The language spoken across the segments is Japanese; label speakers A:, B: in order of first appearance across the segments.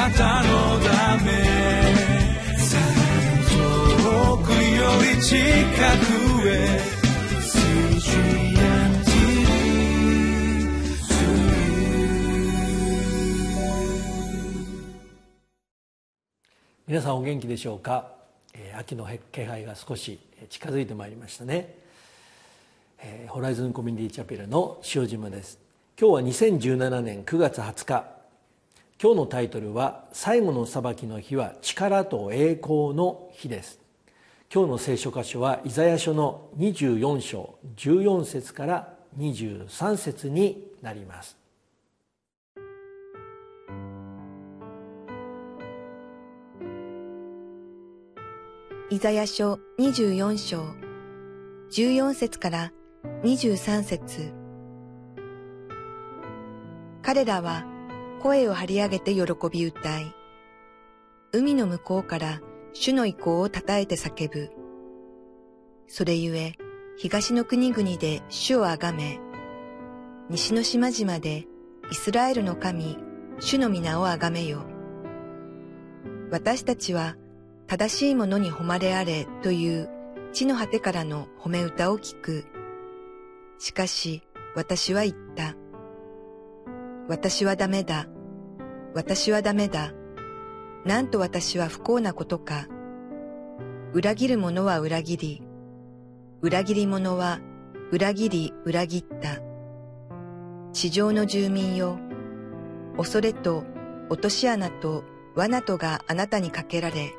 A: なたのため遠くより近くへ
B: 皆さんお元気でしょうか、えー秋の気配が少し近づいてまいりましたね、えーホライズンコミュニティチャペルの塩島です。今日は2017年9月20日。今日のタイトルは「最後の裁きの日は力と栄光の日」です。今日の聖書箇所はイザヤ書の24章14節から23節になります。
C: イザヤ書24章14節から23節。彼らは声を張り上げて喜び歌い、海の向こうから主の意向を称えて叫ぶ。それゆえ、東の国々で主をあがめ、西の島々でイスラエルの神、主の皆をあがめよ。私たちは正しいものに誉れあれという地の果てからの褒め歌を聞く。しかし私は言った。私はダメだ。私はダメだ。なんと私は不幸なことか。裏切る者は裏切り。裏切り者は裏切り裏切った。地上の住民よ。恐れと落とし穴と罠とがあなたにかけられ、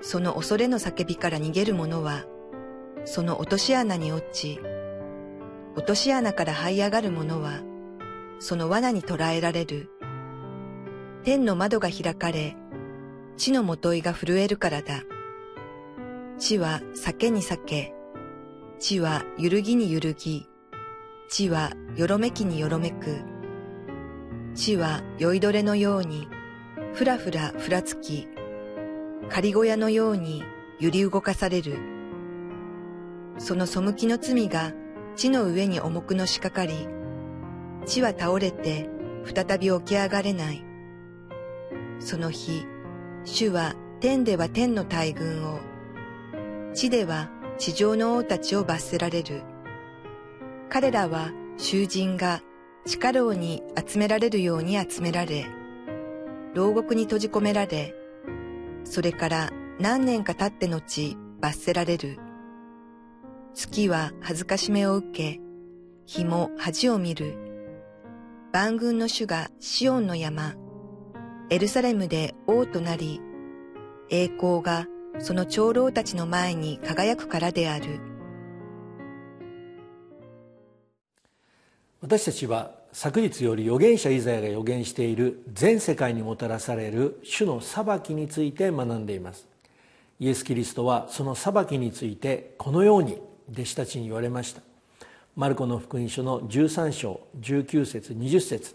C: その恐れの叫びから逃げる者は、その落とし穴に落ち、落とし穴から這い上がる者は、その罠に捕らえられる。天の窓が開かれ、地のもといが震えるからだ。地は酒に酒、地は揺るぎに揺るぎ、地はよろめきによろめく。地は酔いどれのように、ふらふらふらつき、仮小屋のように揺り動かされる。その背きの罪が地の上に重くのしかかり、地は倒れて再び起き上がれない。その日、主は天では天の大軍を、地では地上の王たちを罰せられる。彼らは囚人が地下牢に集められるように集められ、牢獄に閉じ込められ、それから何年か経って後罰せられる。月は恥ずかしめを受け、日も恥を見る。万軍の主がシオンの山、エルサレムで王となり、栄光がその長老たちの前に輝くからである。
B: 私たちは昨日より預言者イザヤが預言している全世界にもたらされる主の裁きについて学んでいます。イエス・キリストはその裁きについてこのように弟子たちに言われました。マルコの福音書の13章19節20節。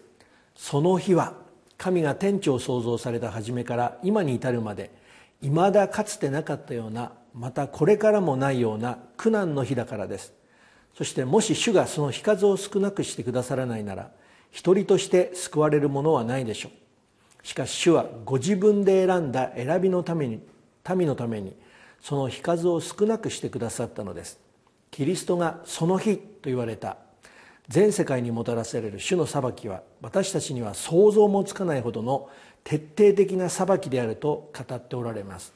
B: その日は神が天地を創造された初めから今に至るまでいまだかつてなかったようなまたこれからもないような苦難の日だからです。そしてもし主がその日数を少なくしてくださらないなら一人として救われるものはないでしょう。しかし主はご自分で選んだ選びのために民のためにその日数を少なくしてくださったのです。キリストがその日と言われた。全世界にもたらされる主の裁きは私たちには想像もつかないほどの徹底的な裁きであると語っておられます。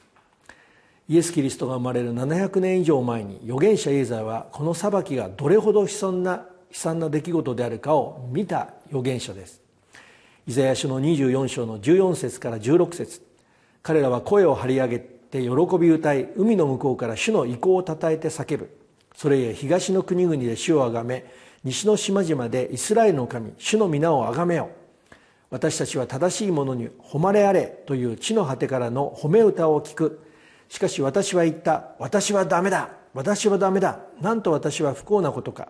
B: イエス・キリストが生まれる700年以上前に預言者イエザヤはこの裁きがどれほど悲惨な悲惨な出来事であるかを見た預言者です。イザヤ書の24章の14節から16節。彼らは声を張り上げて喜び歌い海の向こうから主の意向をたたえて叫ぶ。それゆえ東の国々で主をあがめ西の島々でイスラエルの神主の皆をあがめよ私たちは正しいものに誉れあれという地の果てからの褒め歌を聞く。しかし私は言った私はダメだ私はダメだなんと私は不幸なことか。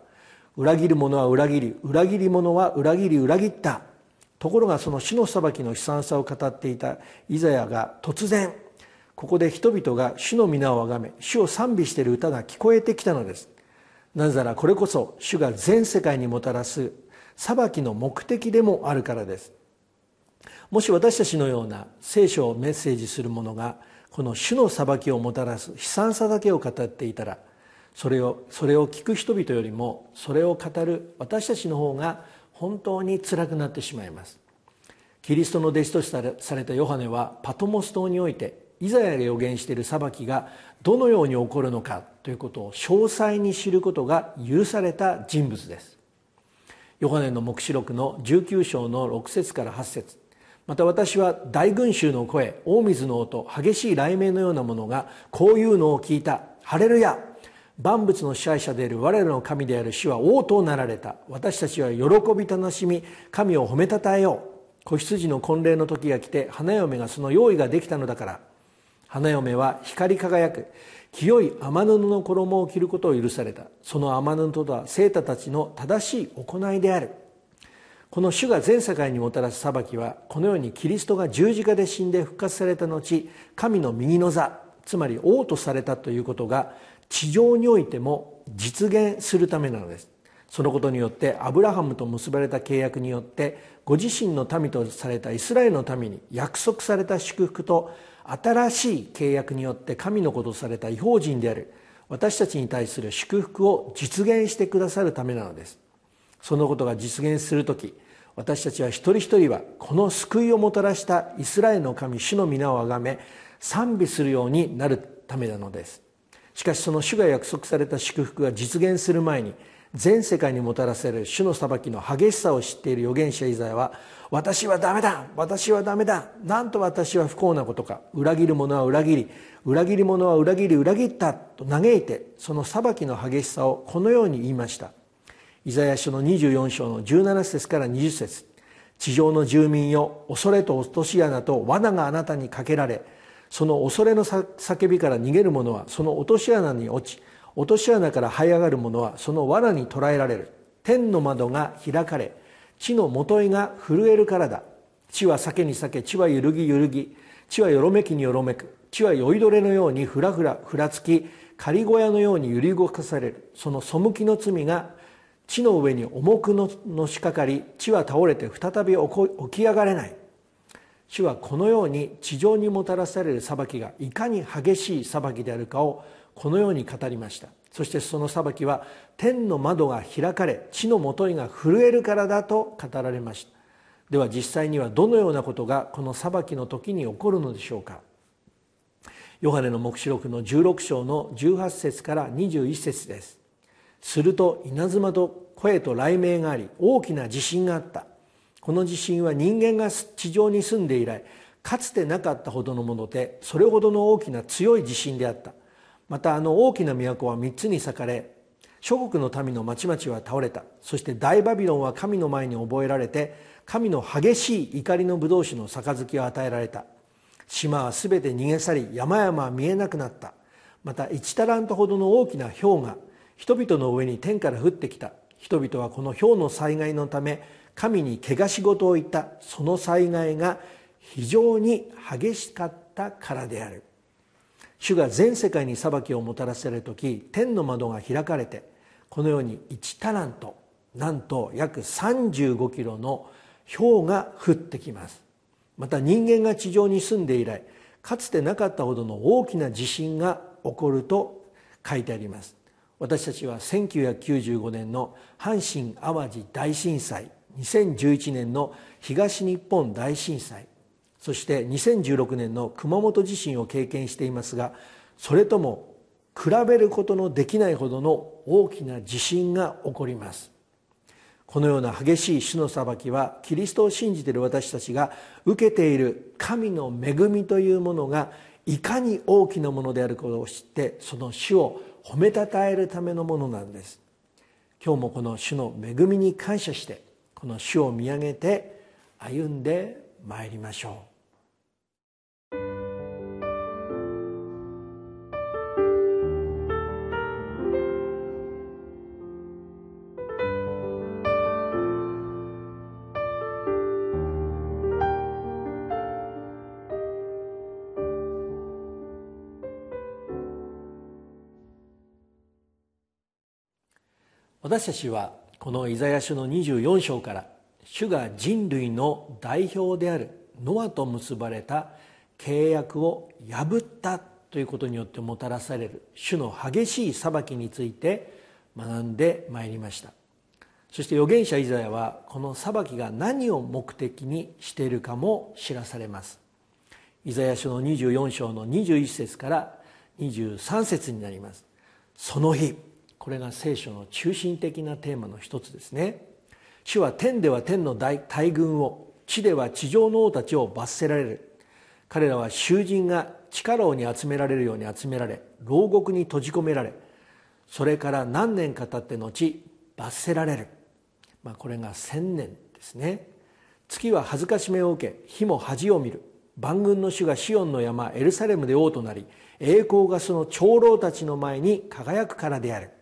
B: 裏切る者は裏切り裏切り者は裏切り裏切った。ところがその主の裁きの悲惨さを語っていたイザヤが突然ここで人々が主の皆をあがめ主を賛美している歌が聞こえてきたのです。なぜならこれこそ主が全世界にもたらす裁きの目的でもあるからです。もし私たちのような聖書をメッセージする者がこの主の裁きをもたらす悲惨さだけを語っていたらそれをそれを聞く人々よりもそれを語る私たちの方が本当に辛くなってしまいます。キリストの弟子としてされたヨハネはパトモス島においてイザヤが予言している裁きがどのように起こるのかということを詳細に知ることが許された人物です。ヨハネの黙示録の19章の6節から8節。また私は大群衆の声大水の音激しい雷鳴のようなものがこういうのを聞いた。ハレルヤ。万物の支配者である我らの神である主は王となられた。私たちは喜び楽しみ神を褒めたたえよう。子羊の婚礼の時が来て花嫁がその用意ができたのだから。花嫁は光り輝く。清い天布の衣を着ることを許された。その天布とは生徒たちの正しい行いである。この主が全世界にもたらす裁きはこのようにキリストが十字架で死んで復活された後神の右の座つまり王とされたということが地上においても実現するためなのです。そのことによってアブラハムと結ばれた契約によってご自身の民とされたイスラエルの民に約束された祝福と新しい契約によって神のことされた違法人である私たちに対する祝福を実現してくださるためなのです。そのことが実現する時私たちは一人一人はこの救いをもたらしたイスラエルの神主の皆をあがめ賛美するようになるためなのです。しかしその主が約束された祝福が実現する前に全世界にもたらせる主の裁きの激しさを知っている預言者イザヤは私はダメだ私はダメだなんと私は不幸なことか裏切る者は裏切り裏切り者は裏切り裏切ったと嘆いてその裁きの激しさをこのように言いました。イザヤ書の24章の17節から20節。地上の住民よ恐れと落とし穴と罠があなたにかけられその恐れの叫びから逃げる者はその落とし穴に落ち落とし穴から這い上がる者はその罠に捕らえられる。天の窓が開かれ地の元いが震えるからだ。地は酒に酒地は揺るぎ揺るぎ地はよろめきによろめく地は酔いどれのようにふらふらふらつき仮小屋のように揺り動かされる。その背きの罪が地の上に重くのしかかり地は倒れて再び起き上がれない。主はこのように地上にもたらされる裁きがいかに激しい裁きであるかをこのように語りました。そしてその裁きは天の窓が開かれ地のもといが震えるからだと語られました。では実際にはどのようなことがこの裁きの時に起こるのでしょうか。ヨハネの黙示録の16章の18節から21節です。すると稲妻と声と雷鳴があり大きな地震があった。この地震は人間が地上に住んで以来かつてなかったほどのものでそれほどの大きな強い地震であった。またあの大きな都は三つに裂かれ諸国の民の町々は倒れた。そして大バビロンは神の前に覚えられて神の激しい怒りの葡萄酒の杯を与えられた。島はすべて逃げ去り山々は見えなくなった。また1タラントほどの大きな氷が人々の上に天から降ってきた。人々はこの氷の災害のため神に汚し事を言った。その災害が非常に激しかったからである。主が全世界に裁きをもたらせる時天の窓が開かれてこのように1タラントなんと約35キロの氷が降ってきます。また人間が地上に住んで以来かつてなかったほどの大きな地震が起こると書いてあります。私たちは1995年の阪神・淡路大震災2011年の東日本大震災そして2016年の熊本地震を経験していますがそれとも比べることのできないほどの大きな地震が起こります。このような激しい主の裁きはキリストを信じている私たちが受けている神の恵みというものがいかに大きなものであることを知ってその主を褒めたたえるためのものなんです。今日もこの主の恵みに感謝してこの主を見上げて歩んでまいりましょう。私たちはこのイザヤ書の24章から主が人類の代表であるノアと結ばれた契約を破ったということによってもたらされる主の激しい裁きについて学んでまいりました。そして預言者イザヤはこの裁きが何を目的にしているかも知らされます。イザヤ書の24章の21節から23節になります。その日これが聖書の中心的なテーマの一つですね。主は天では天の大軍を地では地上の王たちを罰せられる。彼らは囚人が地下牢に集められるように集められ牢獄に閉じ込められそれから何年か経って後罰せられる、まあ、これが千年ですね。月は恥ずかしめを受け火も恥を見る。万軍の主がシオンの山エルサレムで王となり栄光がその長老たちの前に輝くからである。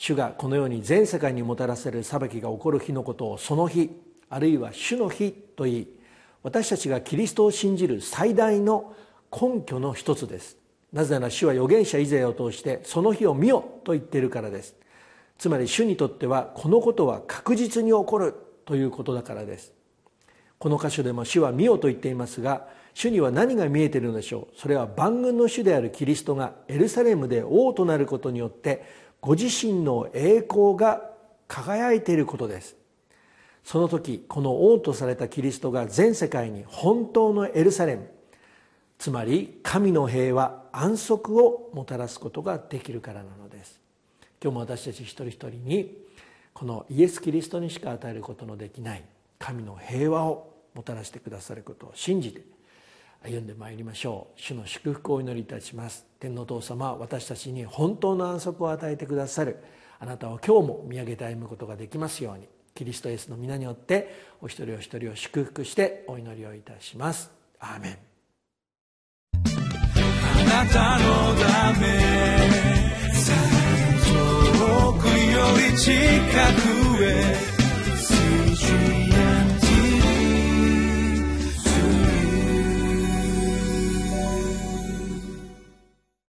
B: 主がこのように全世界にもたらされる裁きが起こる日のことをその日あるいは主の日と言い私たちがキリストを信じる最大の根拠の一つです。なぜなら主は預言者イザヤを通してその日を見よと言っているからです。つまり主にとってはこのことは確実に起こるということだからです。この箇所でも主は見よと言っていますが主には何が見えているのでしょう。それは万軍の主であるキリストがエルサレムで王となることによってご自身の栄光が輝いていることです。その時この王とされたキリストが全世界に本当のエルサレムつまり神の平和安息をもたらすことができるからなのです。今日も私たち一人一人にこのイエス・キリストにしか与えることのできない神の平和をもたらしてくださることを信じて歩んでまいりましょう。主の祝福をお祈りいたします。天皇父様私たちに本当の安息を与えてくださる。あなたを今日も見上げて歩むことができますように。キリストイエスの皆によってお一人お一人を祝福してお祈りをいたします。アーメン。
A: あなたのため遠くより近くへ